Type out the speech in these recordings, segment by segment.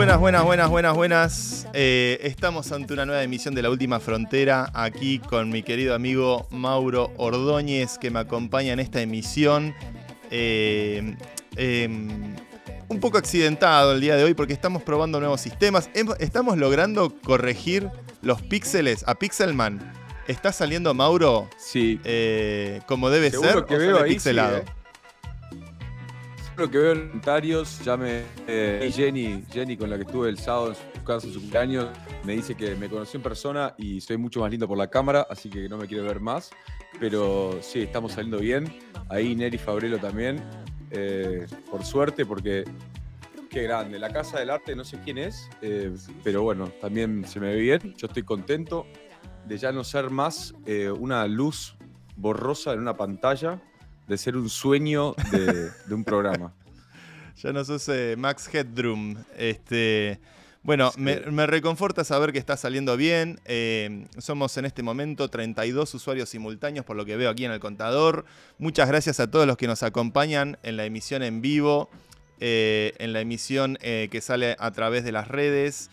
Buenas, buenas, buenas, buenas, buenas. Eh, estamos ante una nueva emisión de La Última Frontera, aquí con mi querido amigo Mauro Ordóñez, que me acompaña en esta emisión. Eh, em, un poco accidentado el día de hoy porque estamos probando nuevos sistemas. Estamos logrando corregir los píxeles a Pixelman. ¿Está saliendo Mauro? Sí. Eh, como debe ser. que veo ahí, pixelado lo que veo en comentarios, ya me. Eh, Jenny, Jenny, con la que estuve el sábado en su casa, en su cumpleaños, me dice que me conoció en persona y soy mucho más lindo por la cámara, así que no me quiero ver más. Pero sí, estamos saliendo bien. Ahí Neri Fabrelo también. Eh, por suerte, porque qué grande. La Casa del Arte, no sé quién es, eh, pero bueno, también se me ve bien. Yo estoy contento de ya no ser más una luz borrosa en una pantalla, de ser un sueño de, un programa. ya no sos eh, Max Headroom. Este, bueno, me, reconforta saber que está saliendo bien. Eh, somos en este momento 32 usuarios simultáneos, por lo que veo aquí en el contador. Muchas gracias a todos los que nos acompañan en la emisión en vivo, eh, en la emisión que sale a través de las redes.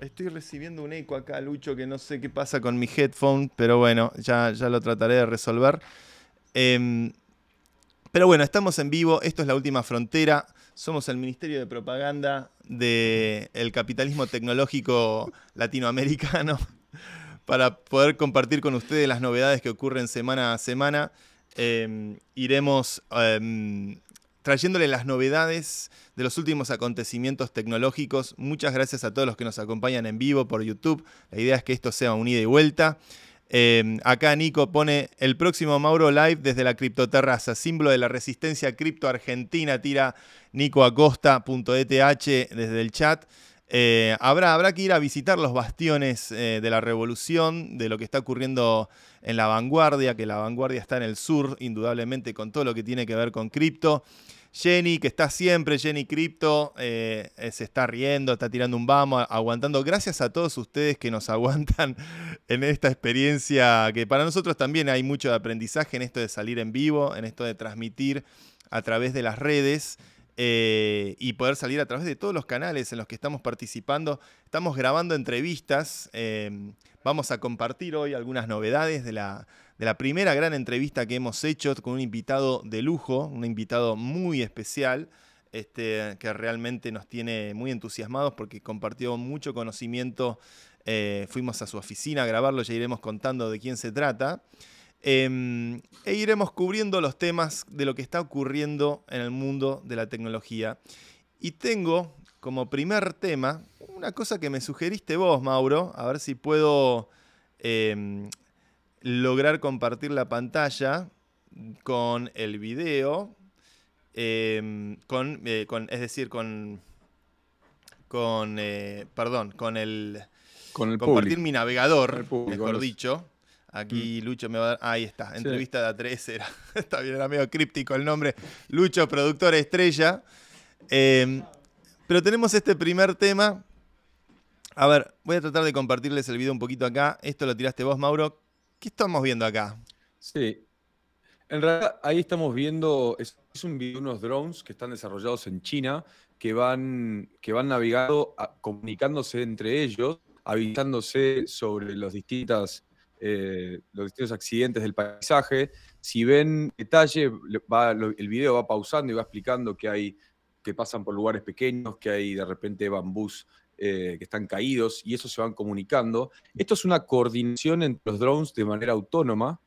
Estoy recibiendo un eco acá, Lucho, que no sé qué pasa con mi headphone, pero bueno, ya, ya lo trataré de resolver. Em, pero bueno, estamos en vivo, esto es La Última Frontera, somos el Ministerio de Propaganda del capitalismo tecnológico latinoamericano para poder compartir con ustedes las novedades que ocurren semana a semana. Em, iremos em, trayéndole las novedades de los últimos acontecimientos tecnológicos. Muchas gracias a todos los que nos acompañan en vivo por YouTube. La idea es que esto sea un ida y vuelta. Em, acá Nico pone el próximo Mauro Live desde la criptoterraza, símbolo de la resistencia cripto argentina, tira Nico Acosta.eth desde el chat. Eh, habrá, habrá que ir a visitar los bastiones eh, de la revolución, de lo que está ocurriendo en la vanguardia, que la vanguardia está en el sur, indudablemente, con todo lo que tiene que ver con cripto. Jenny, que está siempre, Jenny Crypto, eh, eh, se está riendo, está tirando un vamos, aguantando. Gracias a todos ustedes que nos aguantan en esta experiencia, que para nosotros también hay mucho de aprendizaje en esto de salir en vivo, en esto de transmitir a través de las redes. Eh, y poder salir a través de todos los canales en los que estamos participando. Estamos grabando entrevistas. vamos a compartir hoy algunas novedades de la, de la primera gran entrevista que hemos hecho con un invitado de lujo, un invitado muy especial, este, que realmente nos tiene muy entusiasmados porque compartió mucho conocimiento. Eh, fuimos a su oficina a grabarlo, ya iremos contando de quién se trata. Em, e iremos cubriendo los temas de lo que está ocurriendo en el mundo de la tecnología. Y tengo como primer tema una cosa que me sugeriste vos, Mauro, a ver si puedo em, lograr compartir la pantalla con el video, em, eh, con, es decir, con, con eh, perdón, con el, con el compartir mi navegador, mejor dicho. Aquí mm. Lucho me va a dar. Ahí está, entrevista de A3 era. está bien, era medio críptico el nombre. Lucho, productor estrella. Em, pero tenemos este primer tema. A ver, voy a tratar de compartirles el video un poquito acá. Esto lo tiraste vos, Mauro. ¿Qué estamos viendo acá? Sí. En realidad, ahí estamos viendo, es, un video de unos drones que están desarrollados en China, que van, que van navegando, comunicándose entre ellos, avisándose sobre los, distintas, eh, los distintos accidentes del paisaje. Si ven detalle, el video va pausando y va explicando que hay que pasan por lugares pequeños, que hay de repente bambús eh, que están caídos y eso se van comunicando. Esto es una coordinación entre los drones de manera autónoma.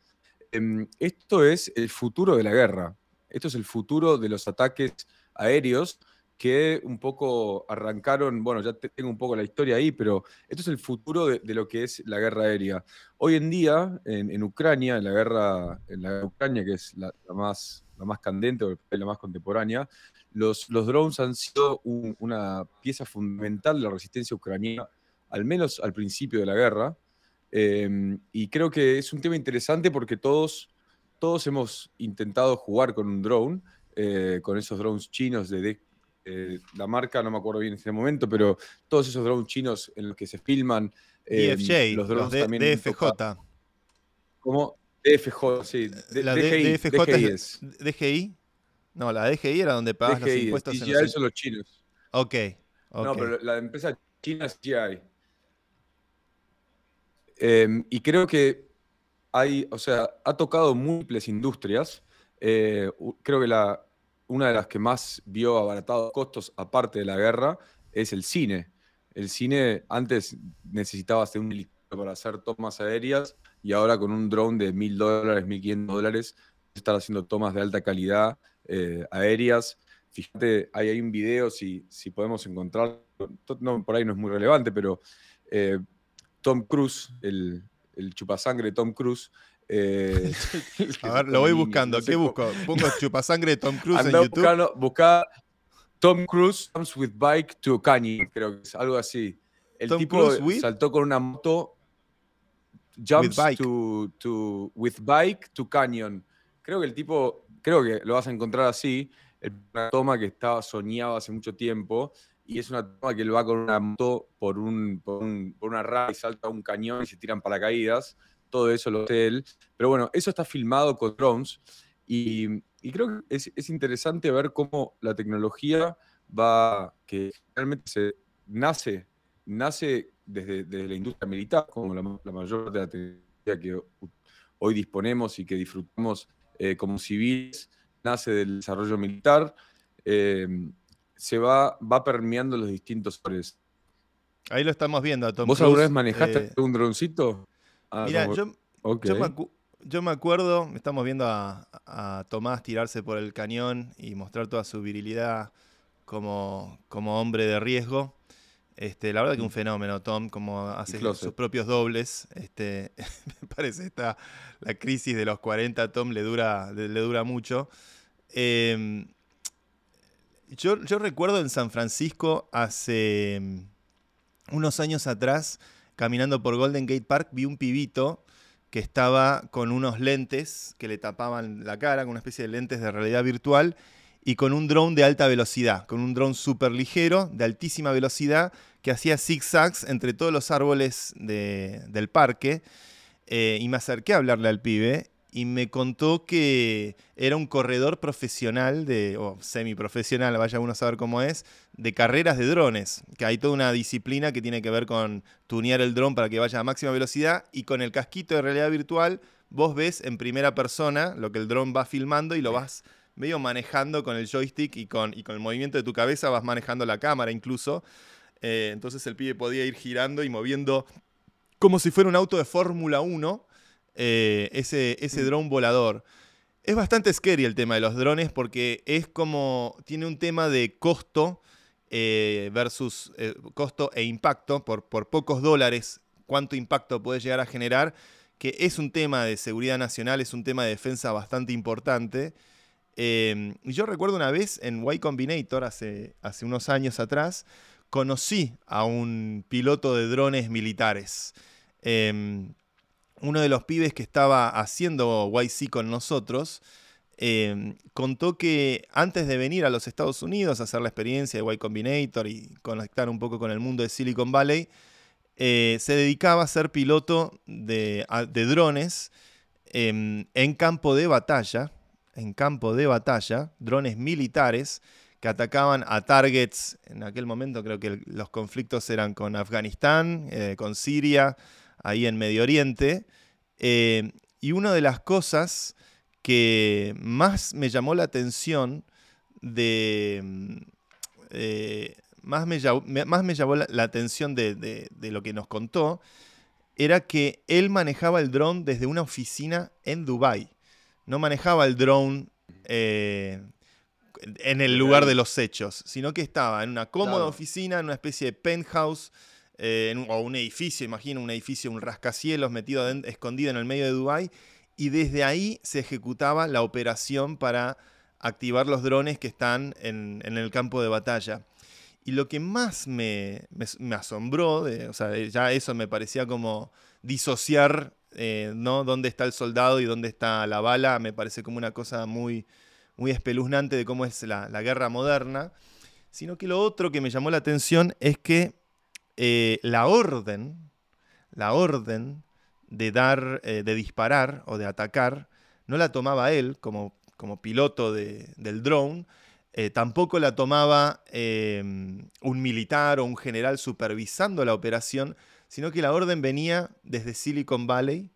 Em, esto es el futuro de la guerra. Esto es el futuro de los ataques aéreos que un poco arrancaron, bueno, ya tengo un poco la historia ahí, pero esto es el futuro de, lo que es la guerra aérea. Hoy en día, en, Ucrania, en la guerra, en la Ucrania, que es la, más, la más candente o la más contemporánea, los, drones han sido una pieza fundamental de la resistencia ucraniana, al menos al principio de la guerra. Em, y creo que es un tema interesante porque todos, todos hemos intentado jugar con un drone, eh, con esos drones chinos de, eh, la marca, no me acuerdo bien en este momento, pero todos esos drones chinos en los que se filman. Em, los drones también DFJ. ¿Cómo? DFJ, sí. la DGI, DFJ es, DGI. No, la DGI era donde pagas los impuestos. DGI en los... son los chinos. Ok. No, pero la empresa china es GI. Em, y creo que hay, o sea, ha tocado múltiples industrias. Eh, creo que la, una de las que más vio abaratados costos, aparte de la guerra, es el cine. El cine antes necesitaba hacer un helicóptero para hacer tomas aéreas y ahora con un drone de mil dólares, mil quinientos dólares, estar haciendo tomas de alta calidad eh, aéreas. Fíjate, hay un video, si, si podemos encontrar, no, por ahí no es muy relevante, pero eh, Tom Cruise, el, el chupasangre Tom Cruise. Eh, a ver, lo voy buscando. ¿Qué busco? Pongo chupasangre de Tom Cruise en YouTube. Buscando, Tom Cruise comes with bike to Canyon, creo que es algo así. El tipo saltó con una moto, jumps with bike. To, to, with bike to Canyon. Creo que el tipo, creo que lo vas a encontrar así. Una toma que estaba soñado hace mucho tiempo y es una toma que él va con una moto por, un, por, una raya y salta un cañón y se tiran paracaídas. Todo eso lo hace él. Pero bueno, eso está filmado con drones y, creo que es, interesante ver cómo la tecnología va, que realmente se nace, nace desde, la industria militar, como la, mayor parte de la tecnología que hoy disponemos y que disfrutamos eh, como civiles, nace del desarrollo militar. Eh, se va, va permeando los distintos sectores. Ahí lo estamos viendo. Tom ¿Vos alguna vez manejaste eh, un droncito? Ah, mira, yo, yo, me acuerdo, estamos viendo a, Tomás tirarse por el cañón y mostrar toda su virilidad como, como hombre de riesgo. Este, la verdad que un mm. fenómeno, Tom, como hace sus propios dobles. Este, me parece esta, la crisis de los 40, Tom le dura, le, dura mucho. Eh, yo, recuerdo en San Francisco hace mm, unos años atrás, caminando por Golden Gate Park, vi un pibito que estaba con unos lentes que le tapaban la cara, con una especie de lentes de realidad virtual, y con un drone de alta velocidad, con un drone súper ligero, de altísima velocidad, que hacía zigzags entre todos los árboles del parque. Eh, y me acerqué a hablarle al pibe y me contó que era un corredor profesional, de, o semiprofesional, vaya uno a saber cómo es, de carreras de drones, que hay toda una disciplina que tiene que ver con tunear el dron para que vaya a máxima velocidad y con el casquito de realidad virtual vos ves en primera persona lo que el dron va filmando y lo vas medio manejando con el joystick y con, y con el movimiento de tu cabeza vas manejando la cámara incluso. Eh, entonces el pibe podía ir girando y moviendo como si fuera un auto de Fórmula 1 eh, ese, ese mm. dron volador. Es bastante scary el tema de los drones porque es como, tiene un tema de costo eh, versus eh, costo e impacto, por, por pocos dólares, cuánto impacto puede llegar a generar, que es un tema de seguridad nacional, es un tema de defensa bastante importante. Em, yo recuerdo una vez en Y Combinator, hace, hace unos años atrás, conocí a un piloto de drones militares. Em, uno de los pibes que estaba haciendo YC con nosotros, em, contó que antes de venir a los Estados Unidos a hacer la experiencia de Y Combinator y conectar un poco con el mundo de Silicon Valley, eh, se dedicaba a ser piloto de, drones em, en campo de batalla, en campo de batalla, drones militares que atacaban a targets, en aquel momento creo que los conflictos eran con Afganistán, eh, con Siria, ahí en Medio Oriente. Eh, y una de las cosas que más me llamó la atención de... Mm, eh, más, me llamó, más me llamó la, atención de, lo que nos contó era que él manejaba el dron desde una oficina en Dubai. No manejaba el dron eh, en el lugar de los hechos, sino que estaba en una cómoda oficina, en una especie de penthouse eh, o un edificio, imagino un edificio, un rascacielos metido escondido en el medio de Dubái, y desde ahí se ejecutaba la operación para activar los drones que están en, el campo de batalla. Y lo que más me, asombró, o sea, ya eso me parecía como disociar eh, ¿no? dónde está el soldado y dónde está la bala, me parece como una cosa muy, muy espeluznante de cómo es la guerra moderna, sino que lo otro que me llamó la atención es que eh, la orden, la orden de dar, de disparar o de atacar, no la tomaba él como, como piloto del drone, tampoco la tomaba em, un militar o un general supervisando la operación, sino que la orden venía desde Silicon Valley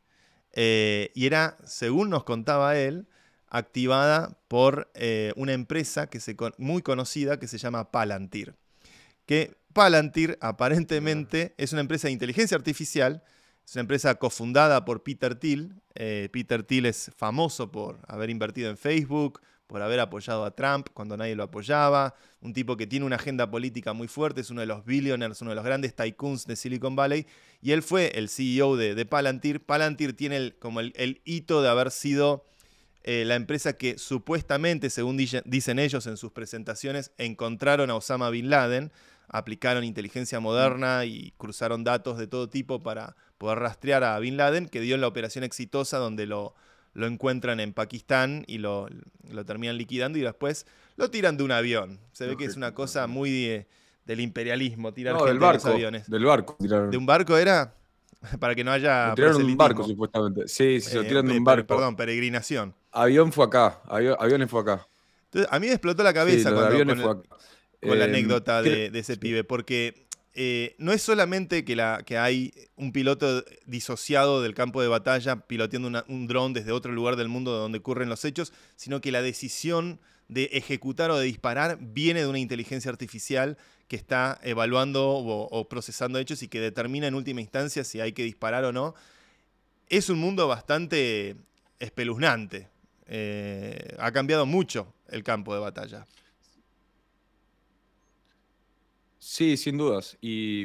y era, según nos contaba él, activada por eh, una empresa que se, muy conocida que se llama Palantir. Que Palantir aparentemente es una empresa de inteligencia artificial, es una empresa cofundada por Peter Thiel. Eh, Peter Thiel es famoso por haber invertido en Facebook, por haber apoyado a Trump cuando nadie lo apoyaba, un tipo que tiene una agenda política muy fuerte, es uno de los billionaires, uno de los grandes tycoons de Silicon Valley, y él fue el CEO de, Palantir. Palantir tiene como el, hito de haber sido eh, la empresa que supuestamente, según dicen ellos en sus presentaciones, encontraron a Osama Bin Laden, aplicaron inteligencia moderna y cruzaron datos de todo tipo para poder rastrear a Bin Laden, que dio en la operación exitosa donde lo, lo encuentran en Pakistán y lo, terminan liquidando y después lo tiran de un avión. Se ve que es una cosa muy del imperialismo, tirar gente del barco, de los aviones. Del barco. ¿De un barco era? Para que no haya. Lo tiraron de un barco, supuestamente. Sí, sí, lo eh, tiran de un barco. Perdón, peregrinación. Avión fue acá. aviones fue acá. Entonces, a mí me explotó la cabeza cuando, con, la eh, anécdota de, ese pibe, porque eh, no es solamente que, la, que hay un piloto disociado del campo de batalla piloteando un dron desde otro lugar del mundo donde ocurren los hechos, sino que la decisión de ejecutar o de disparar viene de una inteligencia artificial que está evaluando o, procesando hechos y que determina en última instancia si hay que disparar o no. Es un mundo bastante espeluznante. Eh, ha cambiado mucho el campo de batalla. Sí, sin dudas. Y,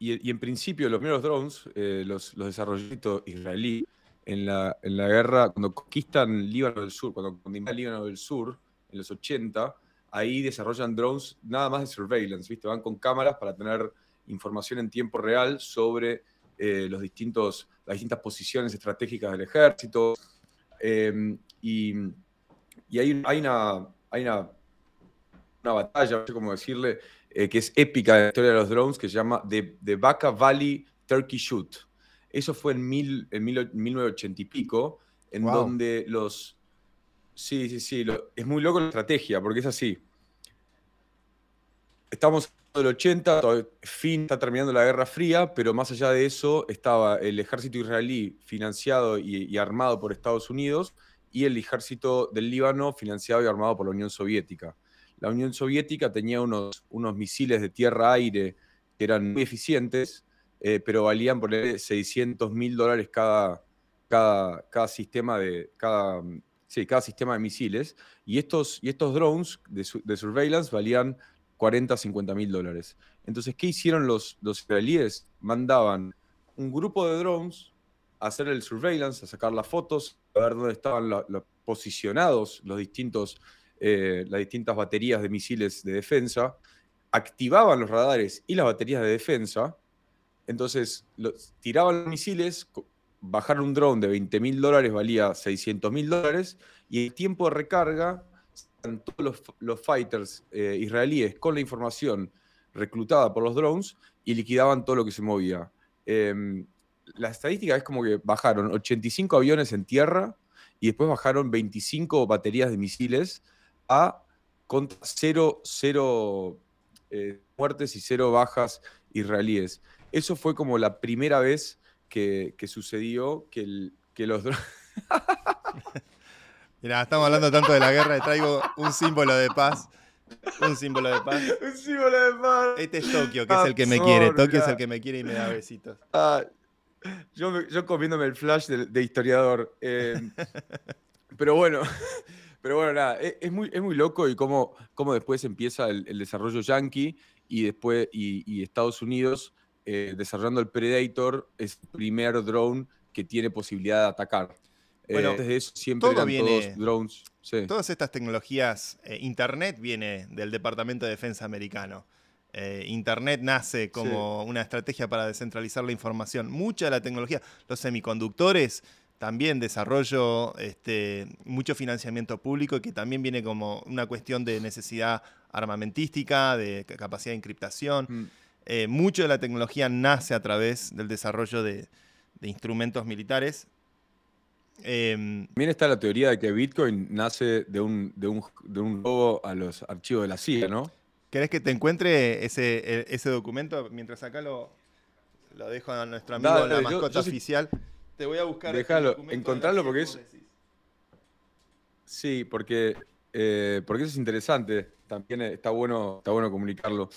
en principio los primeros drones, eh, los, los desarrollados israelí, en la, en la guerra, cuando conquistan Líbano del Sur, cuando conquistan Líbano del Sur, en los 80, ahí desarrollan drones nada más de surveillance, ¿viste? Van con cámaras para tener información en tiempo real sobre eh, los distintos, las distintas posiciones estratégicas del ejército. Em, y, hay, hay, una, hay una, una batalla, no sé cómo decirle, eh, que es épica en la historia de los drones, que se llama The, The Baca Valley Turkey Shoot. Eso fue en, mil, en 1980 y pico, en donde los, Sí, sí, sí. es muy loco la estrategia, porque es así. Estamos en el 80, fin, está terminando la Guerra Fría, pero más allá de eso estaba el ejército israelí financiado y, armado por Estados Unidos y el ejército del Líbano financiado y armado por la Unión Soviética. La Unión Soviética tenía unos, unos misiles de tierra-aire que eran muy eficientes, eh, pero valían por 600 mil dólares cada, cada, cada sistema de, cada Sí, cada sistema de misiles. Y estos, y estos drones de, surveillance valían 40, 50 mil dólares. Entonces, ¿qué hicieron los, los israelíes? Mandaban un grupo de drones a hacer el surveillance, a sacar las fotos, a ver dónde estaban posicionados los distintos, eh, las distintas baterías de misiles de defensa, activaban los radares y las baterías de defensa, entonces tiraban los misiles, bajar un drone de 20 mil dólares valía 600 mil dólares y el tiempo de recarga, todos los, fighters eh, israelíes con la información reclutada por los drones y liquidaban todo lo que se movía. Em, la estadística es como que bajaron 85 aviones en tierra y después bajaron 25 baterías de misiles a contra cero, eh, muertes y cero bajas israelíes. Eso fue como la primera vez que, sucedió que, el, que los drones... Mira, estamos hablando tanto de la guerra y traigo un símbolo de paz. Un símbolo de paz. un símbolo de paz. Este es Tokio, que es el que me quiere. Tokio es el que me quiere y me da besitos. Ah, yo, yo comiéndome el flash de, historiador. Eh, pero bueno, pero bueno, nada, es, muy, es muy loco y cómo, cómo después empieza el, desarrollo yankee y después y Estados Unidos eh, desarrollando el Predator, es el primer drone que tiene posibilidad de atacar. Eh, bueno, desde eso siempre todo viene, drones. Todas estas tecnologías, eh, Internet viene del Departamento de Defensa americano. Internet nace como una estrategia para descentralizar la información. Mucha de la tecnología, los semiconductores, también desarrollo, este, mucho financiamiento público que también viene como una cuestión de necesidad armamentística, de capacidad de encriptación. Mm. Eh, mucho de la tecnología nace a través del desarrollo de, de instrumentos militares. Em, También está la teoría de que Bitcoin nace de un, de un, de un robo a los archivos de la CIA, ¿no? ¿Querés que te encuentre ese, ese documento? Mientras acá lo, lo dejo a nuestro amigo, la mascota oficial. Te voy a buscar. Déjalo, encontrarlo porque es. Sí, porque, eh, porque eso es interesante. También está bueno, está bueno comunicarlo.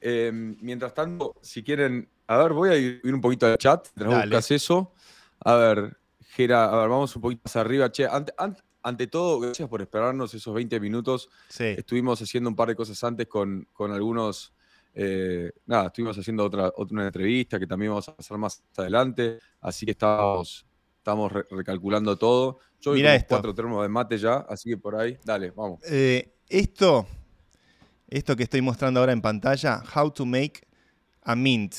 Em, mientras tanto, si quieren. A ver, voy a ir un poquito al chat. Buscas eso. A ver, Gera, a ver, vamos un poquito más arriba. Che, ante, todo, gracias por esperarnos esos 20 minutos. Estuvimos haciendo un par de cosas antes con, con algunos eh, nada, estuvimos haciendo otra, otra entrevista que también vamos a hacer más adelante, así que estamos, estamos recalculando todo. Yo Mira esto. cuatro termos de mate ya, así que por ahí, dale, vamos. Eh, esto, esto que estoy mostrando ahora en pantalla, How to Make a Mint,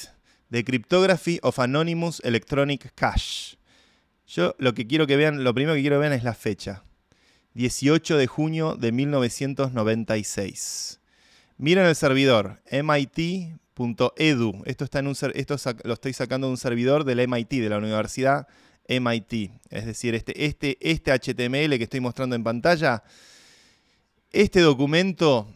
The Cryptography of Anonymous Electronic Cash. Yo lo que quiero que vean, lo primero que quiero que vean es la fecha. 18 de junio de 1996. Miren el servidor, mit.edu. Esto, está en un, esto lo estoy sacando de un servidor del MIT, de la Universidad MIT. Es decir, este, este, este HTML que estoy mostrando en pantalla, este documento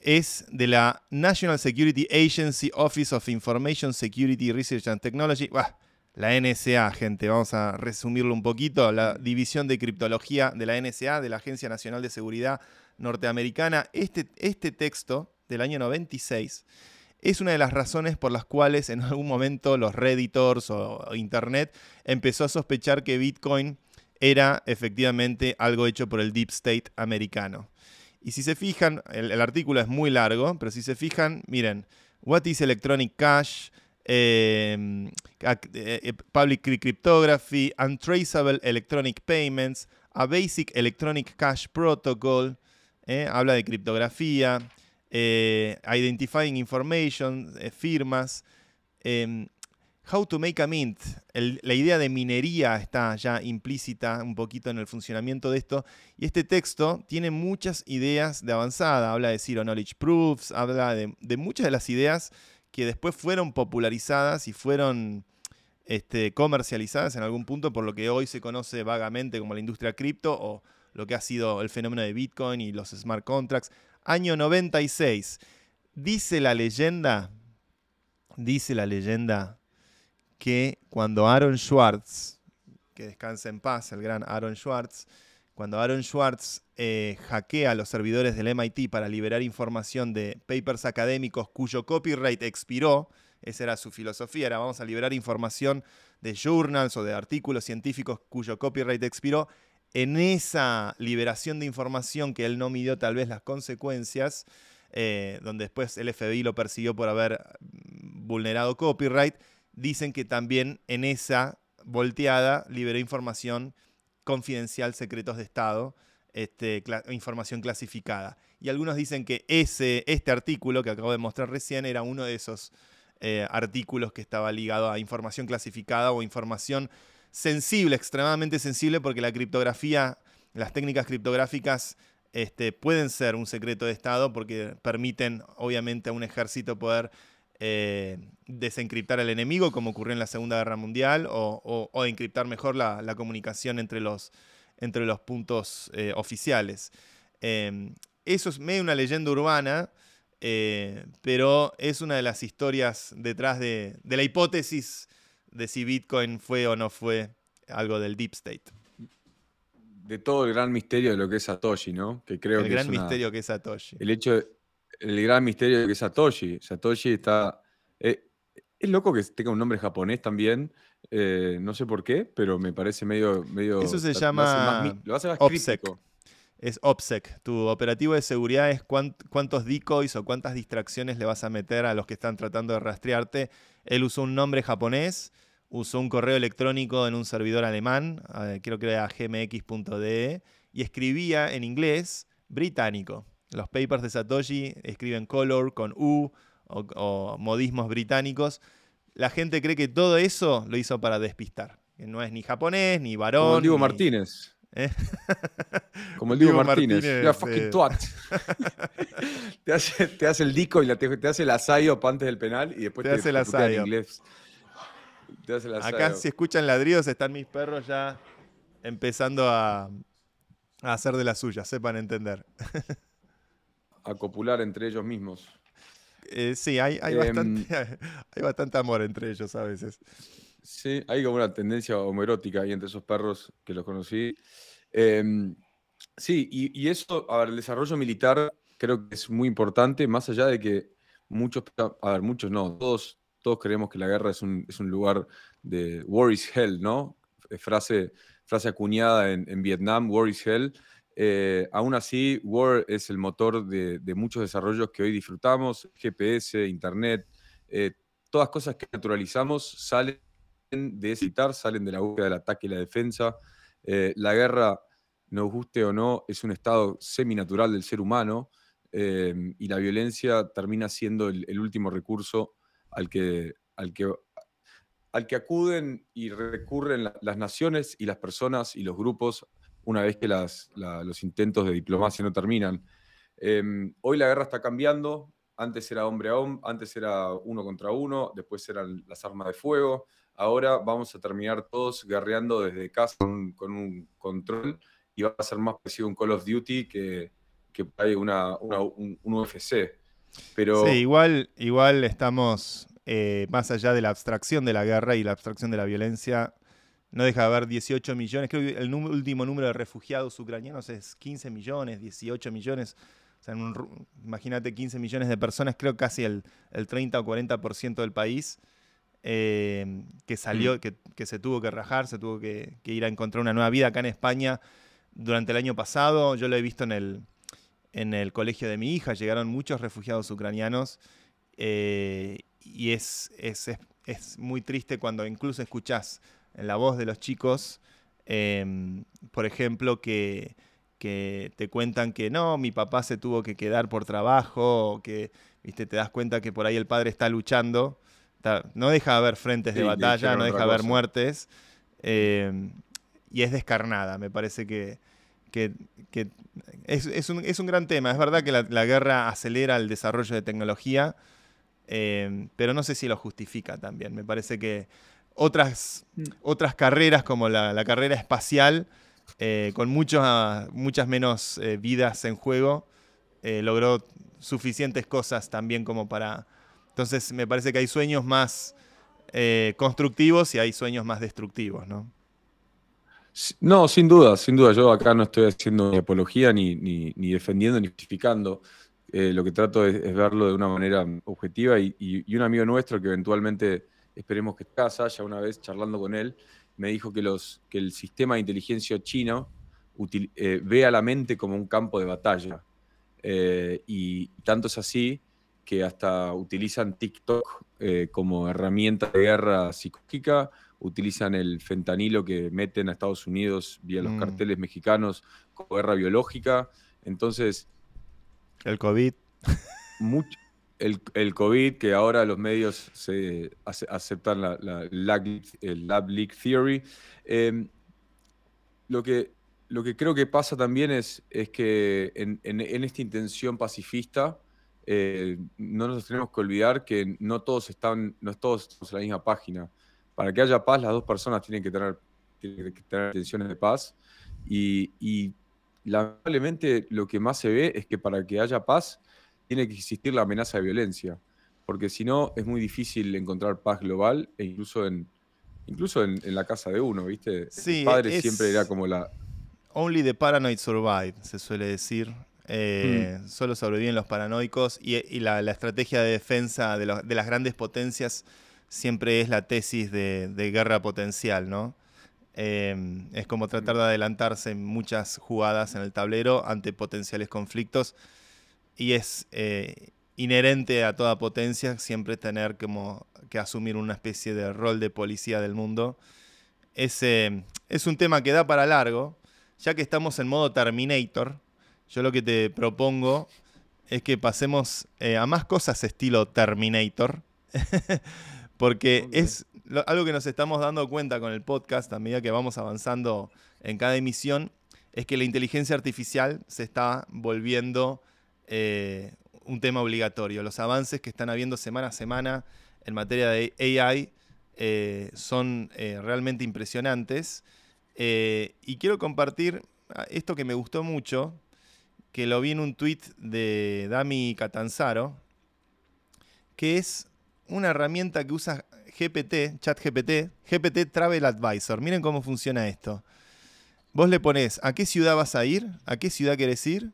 es de la National Security Agency Office of Information Security Research and Technology. la NSA, gente, vamos a resumirlo un poquito. La división de criptología de la NSA, de la Agencia Nacional de Seguridad norteamericana. Este, este texto del año 96 es una de las razones por las cuales en algún momento los redditors o Internet empezó a sospechar que Bitcoin era efectivamente algo hecho por el Deep State americano. Y si se fijan, el, artículo es muy largo, pero si se fijan, miren, What is Electronic Cash? Em, eh, public Cryptography, Untraceable Electronic Payments, A Basic Electronic Cash Protocol, ¿eh? habla de criptografía, eh, identifying information, eh, firmas. Em, how to make a mint. la idea de minería está ya implícita un poquito en el funcionamiento de esto. Y este texto tiene muchas ideas de avanzada. Habla de Zero Knowledge Proofs, habla de, muchas de las ideas que después fueron popularizadas y fueron este, comercializadas en algún punto por lo que hoy se conoce vagamente como la industria cripto o lo que ha sido el fenómeno de Bitcoin y los smart contracts. Año 96. Dice la leyenda, dice la leyenda que cuando Aaron Schwartz, que descansa en paz, el gran Aaron Schwartz, cuando Aaron Schwartz eh, hackea los servidores del MIT para liberar información de papers académicos cuyo copyright expiró, esa era su filosofía, era vamos a liberar información de journals o de artículos científicos cuyo copyright expiró, en esa liberación de información que él no midió tal vez las consecuencias, eh, donde después el FBI lo persiguió por haber mm, vulnerado copyright, dicen que también en esa volteada liberó información confidencial, secretos de Estado, este, información clasificada. Y algunos dicen que ese, este artículo que acabo de mostrar recién era uno de esos eh, artículos que estaba ligado a información clasificada o información sensible, extremadamente sensible, porque la criptografía, las técnicas criptográficas este, pueden ser un secreto de Estado porque permiten, obviamente, a un ejército poder eh, desencriptar al enemigo, como ocurrió en la Segunda Guerra Mundial, o, encriptar mejor la, comunicación entre los, entre los puntos eh, oficiales. Em, eso es medio una leyenda urbana, eh, pero es una de las historias detrás de, de la hipótesis de si Bitcoin fue o no fue algo del Deep State. De todo el gran misterio de lo que es Satoshi, ¿no? Que creo el gran misterio que es Satoshi. El hecho, el gran misterio de que es Satoshi. Satoshi está. Eh, es loco que tenga un nombre japonés también. Eh, no sé por qué, pero me parece medio. medio Eso se llama. Lo hace más, OPSEC. Es OPSEC. Tu operativo de seguridad es cuántos decoys o cuántas distracciones le vas a meter a los que están tratando de rastrearte. Él usó un nombre japonés usó un correo electrónico en un servidor alemán, creo que era gmx.de, y escribía en inglés británico. Los papers de Satoshi escriben color con U o, modismos británicos. La gente cree que todo eso lo hizo para despistar. Que no es ni japonés, ni varón. Como el Diego Martínez. ¿Eh? Como el Diego, Martínez. fucking te, hace, el dico y te, hace el asayo antes del penal y después te, hace el asayo. Acá si escuchan ladridos están mis perros ya empezando a, hacer de las suyas, sepan entender. a copular entre ellos mismos. Eh, sí, hay, hay, bastante, em, hay bastante amor entre ellos a veces. Sí, hay como una tendencia homoerótica ahí entre esos perros que los conocí. Em, sí, y, eso, a ver, el desarrollo militar creo que es muy importante, más allá de que muchos, a ver, muchos no, todos, todos creemos que la guerra es un, es un lugar de war is hell, ¿no? Frase, frase acuñada en, en Vietnam, war is hell. Eh, aún así, War es el motor de, muchos desarrollos que hoy disfrutamos, GPS, Internet, eh, todas cosas que naturalizamos salen de ese salen de la búsqueda del ataque y la defensa. Eh, la guerra, nos guste o no, es un estado seminatural del ser humano y la violencia termina siendo el, último recurso al que, al que al que acuden y recurren las naciones y las personas y los grupos una vez que los intentos de diplomacia no terminan. Em, hoy la guerra está cambiando, antes era hombre a hombre, antes era uno contra uno, después eran las armas de fuego, ahora vamos a terminar todos guerreando desde casa con, un control y va a ser más parecido a un Call of Duty que, que hay una, un, UFC. Pero... Sí, igual, igual estamos eh, más allá de la abstracción de la guerra y la abstracción de la violencia, no deja de haber 18 millones, creo que el último número de refugiados ucranianos es 15 millones, 18 millones. O sea, imagínate 15 millones de personas, creo casi el, 30 o 40% del país, eh, que salió, mm. que, se tuvo que rajar, se tuvo que, ir a encontrar una nueva vida acá en España durante el año pasado. Yo lo he visto en el, en el colegio de mi hija, llegaron muchos refugiados ucranianos eh, y es, es, es, muy triste cuando incluso escuchás en la voz de los chicos, em, por ejemplo, que, te cuentan que no, mi papá se tuvo que quedar por trabajo, o que ¿viste? te das cuenta que por ahí el padre está luchando. no deja de haber frentes de batalla, no deja de haber muertes. Em, y es descarnada, me parece que, es, un, gran tema. Es verdad que la, guerra acelera el desarrollo de tecnología, em, pero no sé si lo justifica también. Me parece que otras, mm. otras carreras como la, carrera espacial, eh, con muchas menos eh, vidas en juego, eh, logró suficientes cosas también como para... Entonces me parece que hay sueños más constructivos y hay sueños más destructivos, ¿no? No, sin duda, sin duda. Yo acá no estoy haciendo ni apología, ni, ni, defendiendo, ni justificando. lo que trato es, verlo de una manera objetiva y, un amigo nuestro que eventualmente esperemos que casa, ya una vez charlando con él, me dijo que, los, que el sistema de inteligencia chino eh, ve a la mente como un campo de batalla. Eh, y tanto es así que hasta utilizan TikTok eh, como herramienta de guerra psicológica, utilizan el fentanilo que meten a Estados Unidos vía los mm. carteles mexicanos como guerra biológica. Entonces... El COVID. Mucho, el, COVID, que ahora los medios se aceptan la, el lab leak theory. Em, lo, que, lo que creo que pasa también es, es que en, esta intención pacifista eh, no nos tenemos que olvidar que no todos están, no todos estamos en la misma página. Para que haya paz, las dos personas tienen que tener, tienen que tener intenciones de paz. Y, y lamentablemente lo que más se ve es que para que haya paz tiene que existir la amenaza de violencia, porque si no es muy difícil encontrar paz global e incluso en, incluso en, la casa de uno, ¿viste? Sí, El padre siempre era como la... Only the paranoid survive, se suele decir. Eh, mm. Solo sobreviven los paranoicos y, la, estrategia de defensa de, las grandes potencias siempre es la tesis de, guerra potencial, ¿no? Eh, es como tratar de adelantarse en muchas jugadas en el tablero ante potenciales conflictos y es eh, inherente a toda potencia siempre tener como que asumir una especie de rol de policía del mundo. Es, es un tema que da para largo, ya que estamos en modo Terminator. Yo lo que te propongo es que pasemos eh, a más cosas estilo Terminator, porque es algo que nos estamos dando cuenta con el podcast a medida que vamos avanzando en cada emisión, es que la inteligencia artificial se está volviendo eh, un tema obligatorio. Los avances que están habiendo semana a semana en materia de AI eh, son eh, realmente impresionantes. y quiero compartir ah, esto que me gustó mucho, que lo vi en un tweet de Dami Catanzaro, que es una herramienta que usa GPT, ChatGPT, GPT Travel Advisor. Miren cómo funciona esto. Vos le pones a qué ciudad vas a ir, a qué ciudad querés ir,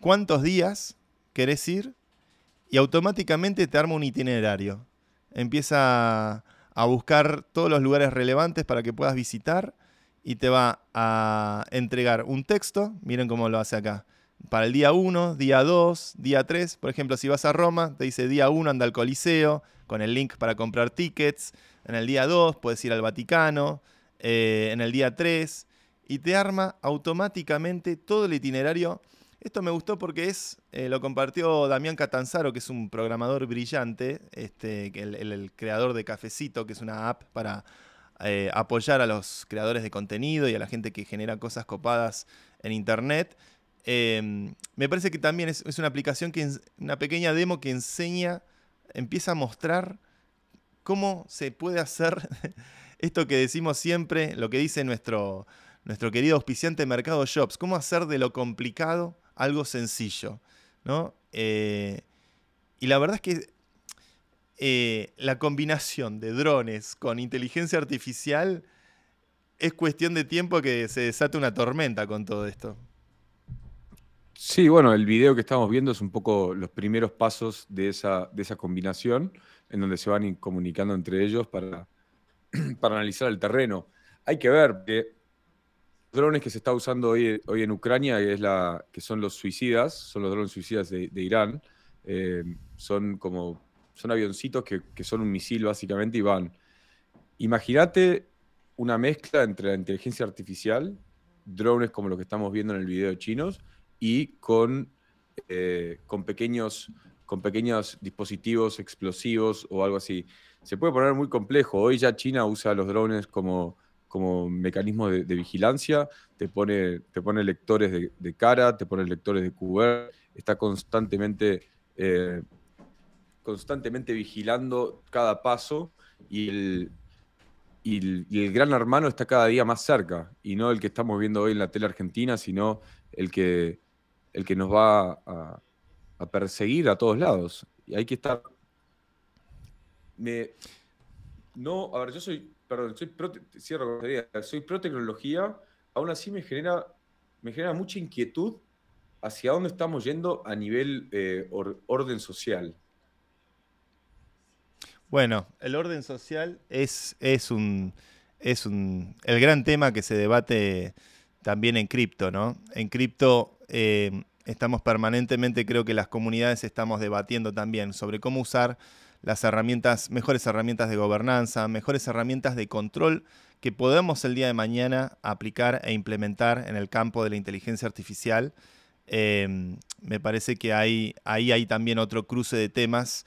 cuántos días querés ir y automáticamente te arma un itinerario. Empieza a buscar todos los lugares relevantes para que puedas visitar y te va a entregar un texto, miren cómo lo hace acá, para el día 1, día 2, día 3, por ejemplo, si vas a Roma, te dice día 1 anda al Coliseo, con el link para comprar tickets, en el día 2 puedes ir al Vaticano, eh, en el día 3, y te arma automáticamente todo el itinerario. Esto me gustó porque es, eh, lo compartió Damián Catanzaro, que es un programador brillante, este, el, creador de Cafecito, que es una app para eh, apoyar a los creadores de contenido y a la gente que genera cosas copadas en Internet. Me parece que también es, una aplicación, que una pequeña demo que enseña, empieza a mostrar cómo se puede hacer esto que decimos siempre, lo que dice nuestro, nuestro querido auspiciante Mercado Shops, cómo hacer de lo complicado algo sencillo. ¿no? Eh, y la verdad es que eh, la combinación de drones con inteligencia artificial es cuestión de tiempo que se desate una tormenta con todo esto. Sí, bueno, el video que estamos viendo es un poco los primeros pasos de esa, de esa combinación, en donde se van comunicando entre ellos para, para analizar el terreno. Hay que ver que los drones que se está usando hoy, hoy en Ucrania, que, es la, que son los suicidas, son los drones suicidas de, Irán, eh, son como son avioncitos que, que, son un misil básicamente y van. Imagínate una mezcla entre la inteligencia artificial, drones como los que estamos viendo en el video chinos, y con, eh, con, pequeños, con pequeños dispositivos explosivos o algo así. Se puede poner muy complejo. Hoy ya China usa los drones como, como mecanismo de, vigilancia, te pone, te pone lectores de, cara, te pone lectores de QR, está constantemente, eh, constantemente vigilando cada paso y el, y el, gran hermano está cada día más cerca, y no el que estamos viendo hoy en la tele argentina, sino el que, el que nos va a, perseguir a todos lados. Y hay que estar. No, a ver, yo soy, perdón, soy pro, cierro soy pro tecnología, aún así me genera, me genera mucha inquietud hacia dónde estamos yendo a nivel eh, orden social. Bueno, el orden social es, es un es un el gran tema que se debate también en cripto, ¿no? En cripto eh, estamos permanentemente, creo que las comunidades estamos debatiendo también sobre cómo usar las herramientas, mejores herramientas de gobernanza, mejores herramientas de control que podamos el día de mañana aplicar e implementar en el campo de la inteligencia artificial. Eh, me parece que ahí hay también otro cruce de temas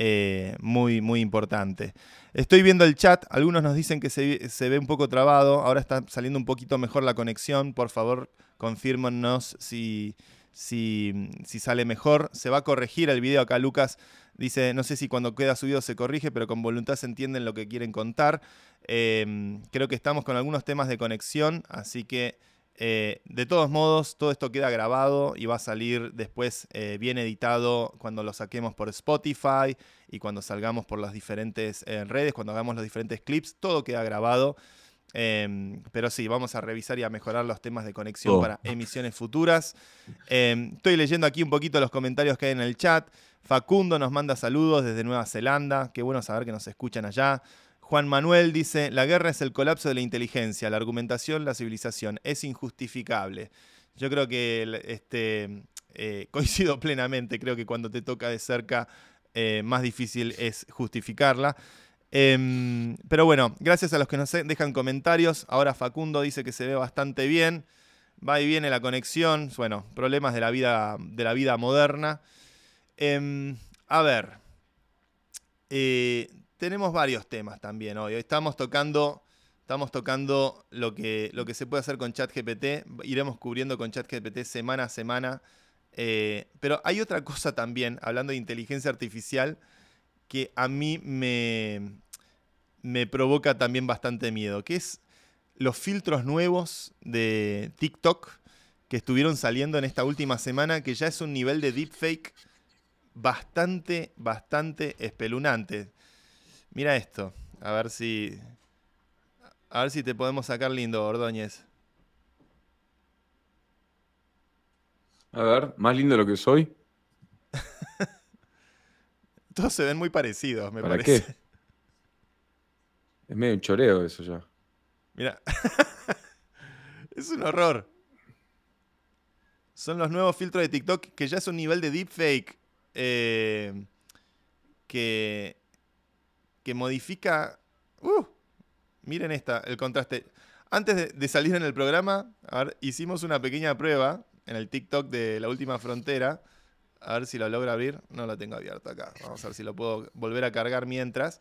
eh, muy, muy importante. Estoy viendo el chat, algunos nos dicen que se, se, ve un poco trabado, ahora está saliendo un poquito mejor la conexión, por favor confírmenos si, si, si, sale mejor. Se va a corregir el video acá, Lucas dice, no sé si cuando queda subido se corrige, pero con voluntad se entienden lo que quieren contar. Em, creo que estamos con algunos temas de conexión, así que eh, de todos modos, todo esto queda grabado y va a salir después eh, bien editado cuando lo saquemos por Spotify y cuando salgamos por las diferentes eh, redes, cuando hagamos los diferentes clips, todo queda grabado. Em, pero sí, vamos a revisar y a mejorar los temas de conexión para emisiones futuras. Em, estoy leyendo aquí un poquito los comentarios que hay en el chat. Facundo nos manda saludos desde Nueva Zelanda. Qué bueno saber que nos escuchan allá. Juan Manuel dice, la guerra es el colapso de la inteligencia, la argumentación, la civilización, es injustificable. Yo creo que este, eh, coincido plenamente, creo que cuando te toca de cerca, eh, más difícil es justificarla. Em, pero bueno, gracias a los que nos dejan comentarios. Ahora Facundo dice que se ve bastante bien. Va y viene la conexión. Bueno, problemas de la vida, de la vida moderna. Em, a ver. Eh, tenemos varios temas también hoy. Hoy estamos tocando, estamos tocando lo que, lo que se puede hacer con ChatGPT. Iremos cubriendo con ChatGPT semana a semana. Eh, pero hay otra cosa también, hablando de inteligencia artificial, que a mí me, me provoca también bastante miedo, que es los filtros nuevos de TikTok que estuvieron saliendo en esta última semana, que ya es un nivel de deepfake bastante, bastante espelunante. Mira esto, a ver si. A ver si te podemos sacar lindo, Ordóñez. A ver, más lindo de lo que soy. Todos se ven muy parecidos, me ¿Para parece. Qué? Es medio un choreo eso ya. Mira. es un horror. Son los nuevos filtros de TikTok que ya es un nivel de deepfake eh, que, que modifica. Uh, miren esta, el contraste. Antes de, salir en el programa, hicimos una pequeña prueba en el TikTok de la última frontera. A ver si lo logro abrir. No lo tengo abierto acá. Vamos a ver si lo puedo volver a cargar mientras.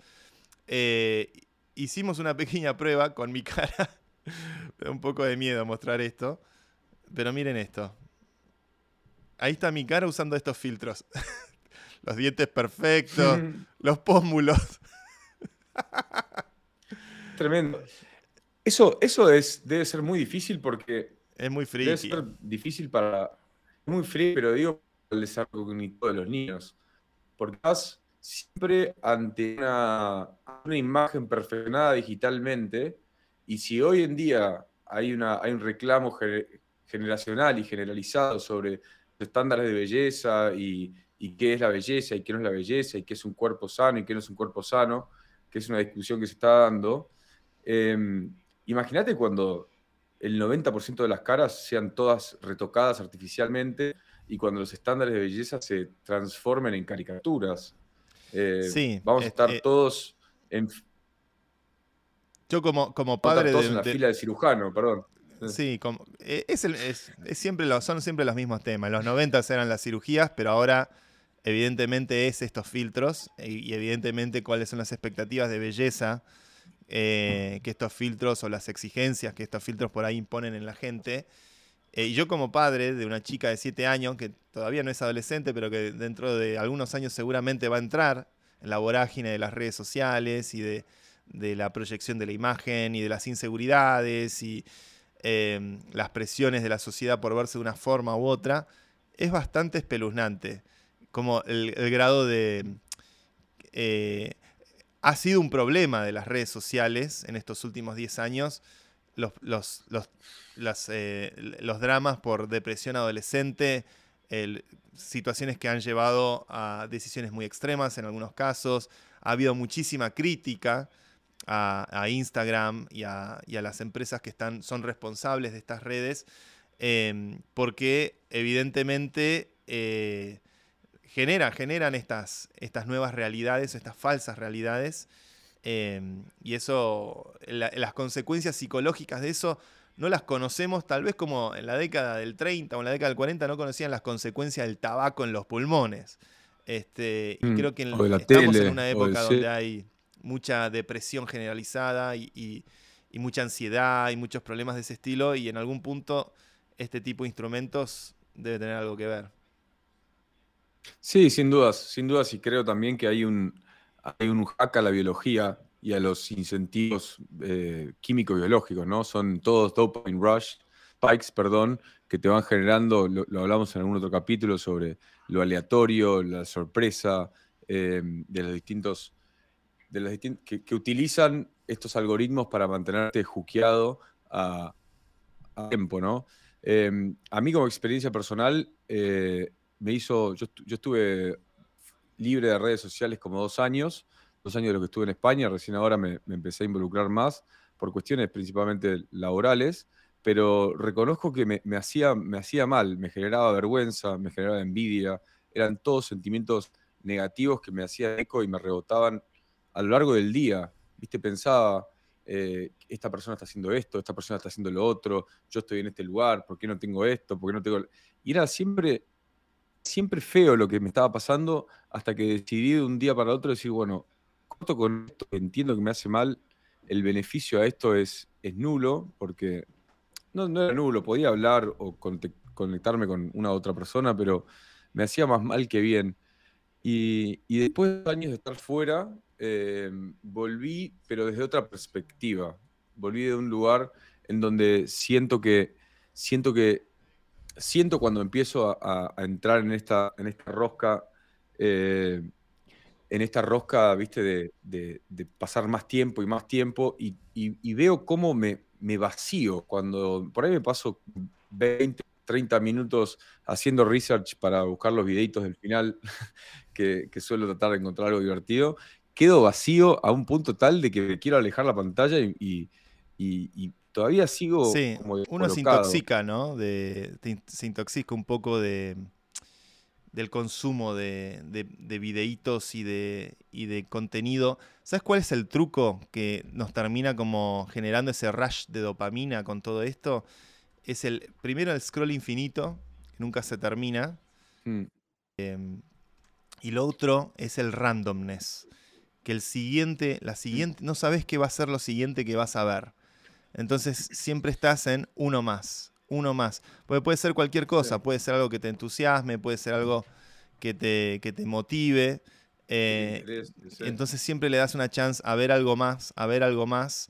Eh, hicimos una pequeña prueba con mi cara. Me da un poco de miedo mostrar esto. Pero miren esto. Ahí está mi cara usando estos filtros. los dientes perfectos, los pómulos. Tremendo. Eso, eso es, debe ser muy difícil porque. Es muy frío. Debe ser difícil para. Muy frío, pero digo, el desarrollo cognitivo de los niños. Porque estás siempre ante una, imagen perfeccionada digitalmente, y si hoy en día hay, una, hay un reclamo generacional y generalizado sobre los estándares de belleza y, qué es la belleza y qué no es la belleza y qué es un cuerpo sano y qué no es un cuerpo sano, que es una discusión que se está dando, em, imagínate cuando el 90% de las caras sean todas retocadas artificialmente y cuando los estándares de belleza se transformen en caricaturas. Eh, sí, vamos a estar eh, todos en. Yo, como, como padre. Todos de, en la fila de cirujano, perdón. Sí, como, eh, es, es, siempre son siempre los mismos temas. En los 90 eran las cirugías, pero ahora, evidentemente, es estos filtros y, evidentemente, cuáles son las expectativas de belleza que estos filtros o las exigencias que estos filtros por ahí imponen en la gente. y yo, como padre de una chica de 7 años, que todavía no es adolescente, pero que dentro de algunos años seguramente va a entrar en la vorágine de las redes sociales y de, la proyección de la imagen y de las inseguridades y em, las presiones de la sociedad por verse de una forma u otra, es bastante espeluznante. Como el, grado de... Eh, ha sido un problema de las redes sociales en estos últimos 10 años. Los, los, eh, los dramas por depresión adolescente, situaciones que han llevado a decisiones muy extremas en algunos casos. Ha habido muchísima crítica a, Instagram y a, las empresas que están, son responsables de estas redes, em, porque evidentemente eh, generan estas, estas nuevas realidades, estas falsas realidades. Em, y eso, las consecuencias psicológicas de eso no las conocemos, tal vez como en la década del 30 o en la década del 40 no conocían las consecuencias del tabaco en los pulmones. Este, y mm, creo que estamos en una época donde hay mucha depresión generalizada y, mucha ansiedad y muchos problemas de ese estilo y en algún punto este tipo de instrumentos debe tener algo que ver. Sí, sin dudas, sin dudas y creo también que hay un, hay un hack a la biología y a los incentivos eh, químicos biológicos, ¿no? Son todos dopamine rush, spikes, perdón, que te van generando, lo, hablamos en algún otro capítulo sobre lo aleatorio, la sorpresa eh, de los distintos, de que, utilizan estos algoritmos para mantenerte juqueado a, tiempo, ¿no? Eh, a mí como experiencia personal me hizo, yo, yo estuve libre de redes sociales como dos años, dos años de lo que estuve en España, recién ahora me, empecé a involucrar más por cuestiones principalmente laborales, pero reconozco que me, hacía, me hacía mal, me generaba vergüenza, me generaba envidia, eran todos sentimientos negativos que me hacían eco y me rebotaban a lo largo del día. ¿Viste? Pensaba, eh, esta persona está haciendo esto, esta persona está haciendo lo otro, yo estoy en este lugar, ¿por qué no tengo esto? ¿Por qué no tengo...? Y era siempre, siempre feo lo que me estaba pasando hasta que decidí de un día para otro decir, bueno, con esto, entiendo que me hace mal, el beneficio a esto es, es nulo, porque no, era nulo, podía hablar o conectarme con una otra persona, pero me hacía más mal que bien. Y, después de años de estar fuera, eh, volví, pero desde otra perspectiva. Volví de un lugar en donde siento que, siento que, siento cuando empiezo a, entrar en esta, en esta rosca, eh, en esta rosca, viste, de, pasar más tiempo y más tiempo, y, veo cómo me, vacío cuando por ahí me paso 20, 30 minutos haciendo research para buscar los videitos del final, que, suelo tratar de encontrar algo divertido, quedo vacío a un punto tal de que quiero alejar la pantalla y, todavía sigo sí, uno se intoxica, ¿no? se intoxica un poco de, del consumo de, de, videitos y de, y de contenido. ¿Sabes cuál es el truco que nos termina como generando ese rush de dopamina con todo esto? Es el, primero el scroll infinito, que nunca se termina. Mm. Em, y lo otro es el randomness. Que el siguiente, la siguiente, no sabes qué va a ser lo siguiente que vas a ver. Entonces siempre estás en uno más, uno más. Porque puede ser cualquier cosa, puede ser algo que te entusiasme, puede ser algo que te, te motive. Eh, entonces siempre le das una chance a ver algo más, a ver algo más.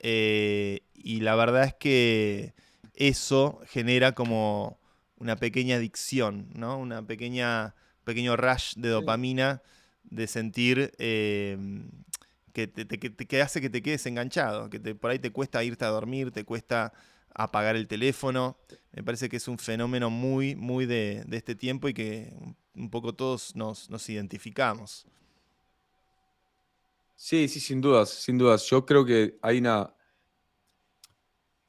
Eh, y la verdad es que eso genera como una pequeña adicción, ¿no? Una pequeña pequeño rush de dopamina de sentir eh, que, te, hace que te quedes enganchado, que por ahí te cuesta irte a dormir, te cuesta apagar el teléfono. Me parece que es un fenómeno muy, muy de, este tiempo y que un poco todos nos, identificamos. Sí, sí, sin dudas, sin dudas. Yo creo que hay una,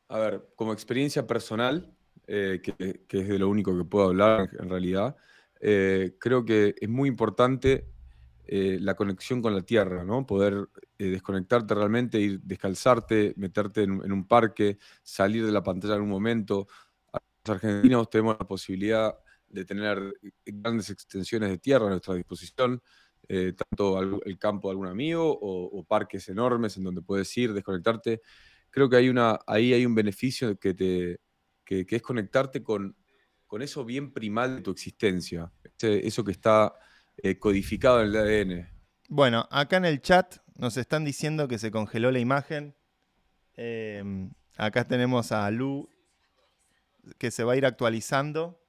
a ver, como experiencia personal, eh, que, que, es de lo único que puedo hablar en realidad, eh, creo que es muy importante eh, la conexión con la tierra, ¿no? Poder eh, desconectarte realmente, ir descalzarte, meterte en, un parque, salir de la pantalla en un momento. Los argentinos tenemos la posibilidad de tener grandes extensiones de tierra a nuestra disposición, tanto el campo de algún amigo o, parques enormes en donde puedes ir, desconectarte. Creo que hay una, ahí hay un beneficio que, te, que es conectarte con, con eso bien primal de tu existencia, eso que está eh, codificado en el ADN. Bueno, acá en el chat nos están diciendo que se congeló la imagen. Em, acá tenemos a Lu que se va a ir actualizando.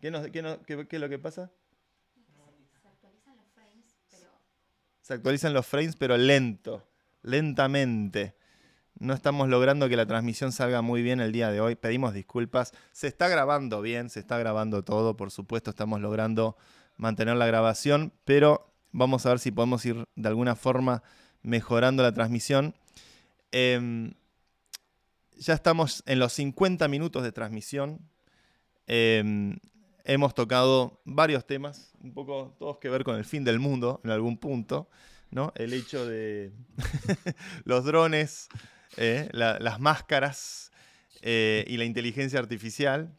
¿Qué, es lo que pasa? Se actualizan los frames, pero... Se actualizan los frames, pero lento, lentamente. No estamos logrando que la transmisión salga muy bien el día de hoy. Pedimos disculpas. Se está grabando bien, se está grabando todo. Por supuesto, estamos logrando mantener la grabación, pero vamos a ver si podemos ir de alguna forma mejorando la transmisión. Em, ya estamos en los 50 minutos de transmisión. Em, hemos tocado varios temas, un poco todos que ver con el fin del mundo en algún punto. ¿no? El hecho de los drones, eh, las máscaras eh, y la inteligencia artificial.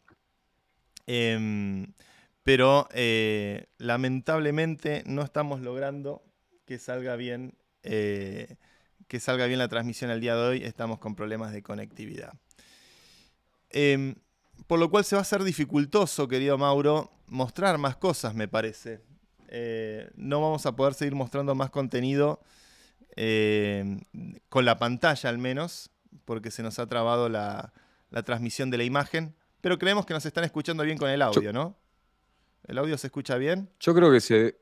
Pero eh, lamentablemente no estamos logrando que salga bien. que salga bien la transmisión el día de hoy, estamos con problemas de conectividad. Em, por lo cual se va a hacer dificultoso, querido Mauro, mostrar más cosas, me parece. no vamos a poder seguir mostrando más contenido eh, con la pantalla al menos, porque se nos ha trabado la, transmisión de la imagen, pero creemos que nos están escuchando bien con el audio, ¿no? ¿El audio se escucha bien? Yo creo que se,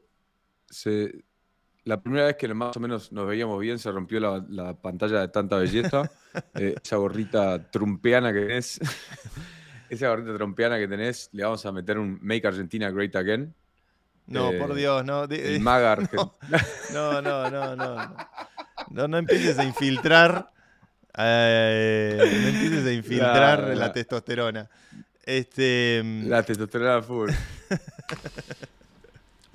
la primera vez que más o menos nos veíamos bien se rompió la, pantalla de tanta belleza. Eh, esa gorrita trumpeana que tenés, esa gorrita trumpeana que tenés, le vamos a meter un Make Argentina Great Again. No, por eh, Dios, no. el Magar. No, no, no, no, no. No, empieces a infiltrar. Eh, no empieces a infiltrar la testosterona. Este, mm, la testosterona full.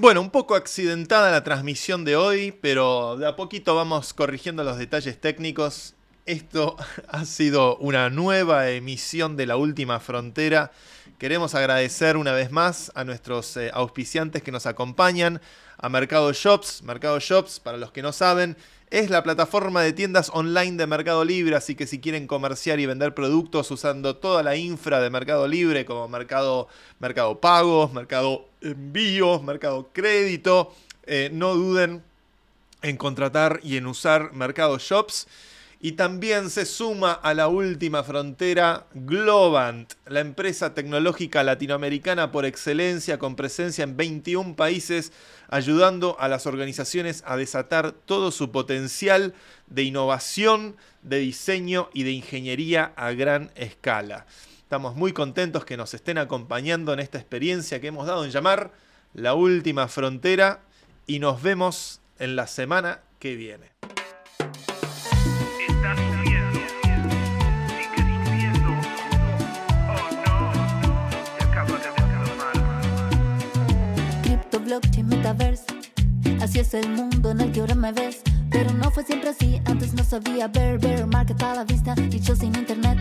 Bueno, un poco accidentada la transmisión de hoy, pero de a poquito vamos corrigiendo los detalles técnicos. Esto ha sido una nueva emisión de La Última Frontera. Queremos agradecer una vez más a nuestros eh, auspiciantes que nos acompañan, a Mercado Shops. Mercado Shops, para los que no saben, es la plataforma de tiendas online de Mercado Libre, así que si quieren comerciar y vender productos usando toda la infra de Mercado Libre, como Mercado, mercado Pagos, Mercado Envíos, Mercado Crédito, eh, no duden en contratar y en usar Mercado Shops. Y también se suma a la última frontera Globant, la empresa tecnológica latinoamericana por excelencia con presencia en 21 países, ayudando a las organizaciones a desatar todo su potencial de innovación, de diseño y de ingeniería a gran escala. Estamos muy contentos que nos estén acompañando en esta experiencia que hemos dado en llamar La Última Frontera y nos vemos en la semana que viene. Así es el mundo en el que ahora me ves. Pero no fue siempre así, antes no sabía ver, ver, market a la vista y yo sin internet.